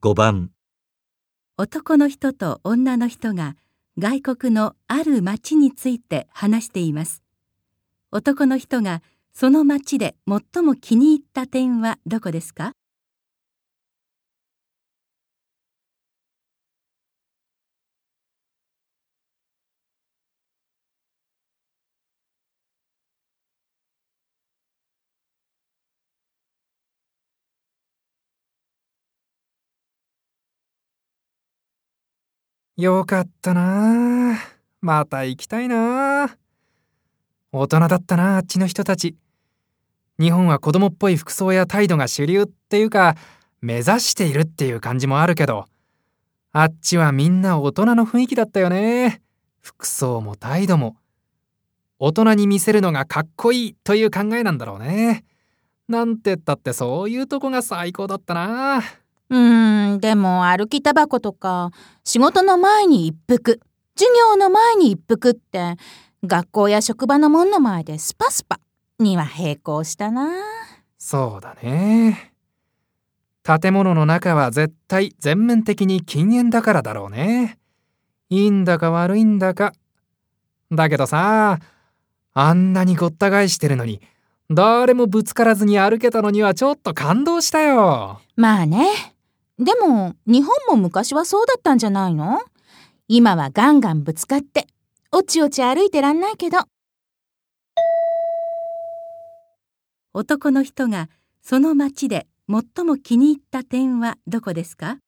5番男の人と女の人が外国のある町について話しています。男の人がその町で最も気に入った点はどこですか？よかったな。また行きたいな。大人だったなあっちの人たち。日本は子供っぽい服装や態度が主流っていうか目指しているっていう感じもあるけどあっちはみんな大人の雰囲気だったよね。服装も態度も。大人に見せるのがかっこいいという考えなんだろうね。なんてったってそういうとこが最高だったな、でも歩きタバコとか、仕事の前に一服、授業の前に一服って、学校や職場の門の前でスパスパには並行したな。そうだね建物の中は絶対全面的に禁煙だからだろうねいいんだか悪いんだかだけどさあんなにごった返してるのに誰もぶつからずに歩けたのにはちょっと感動したよまあね。でも、日本も昔はそうだったんじゃないの？今はガンガンぶつかって、おちおち歩いてらんないけど。男の人がその町で最も気に入った点はどこですか？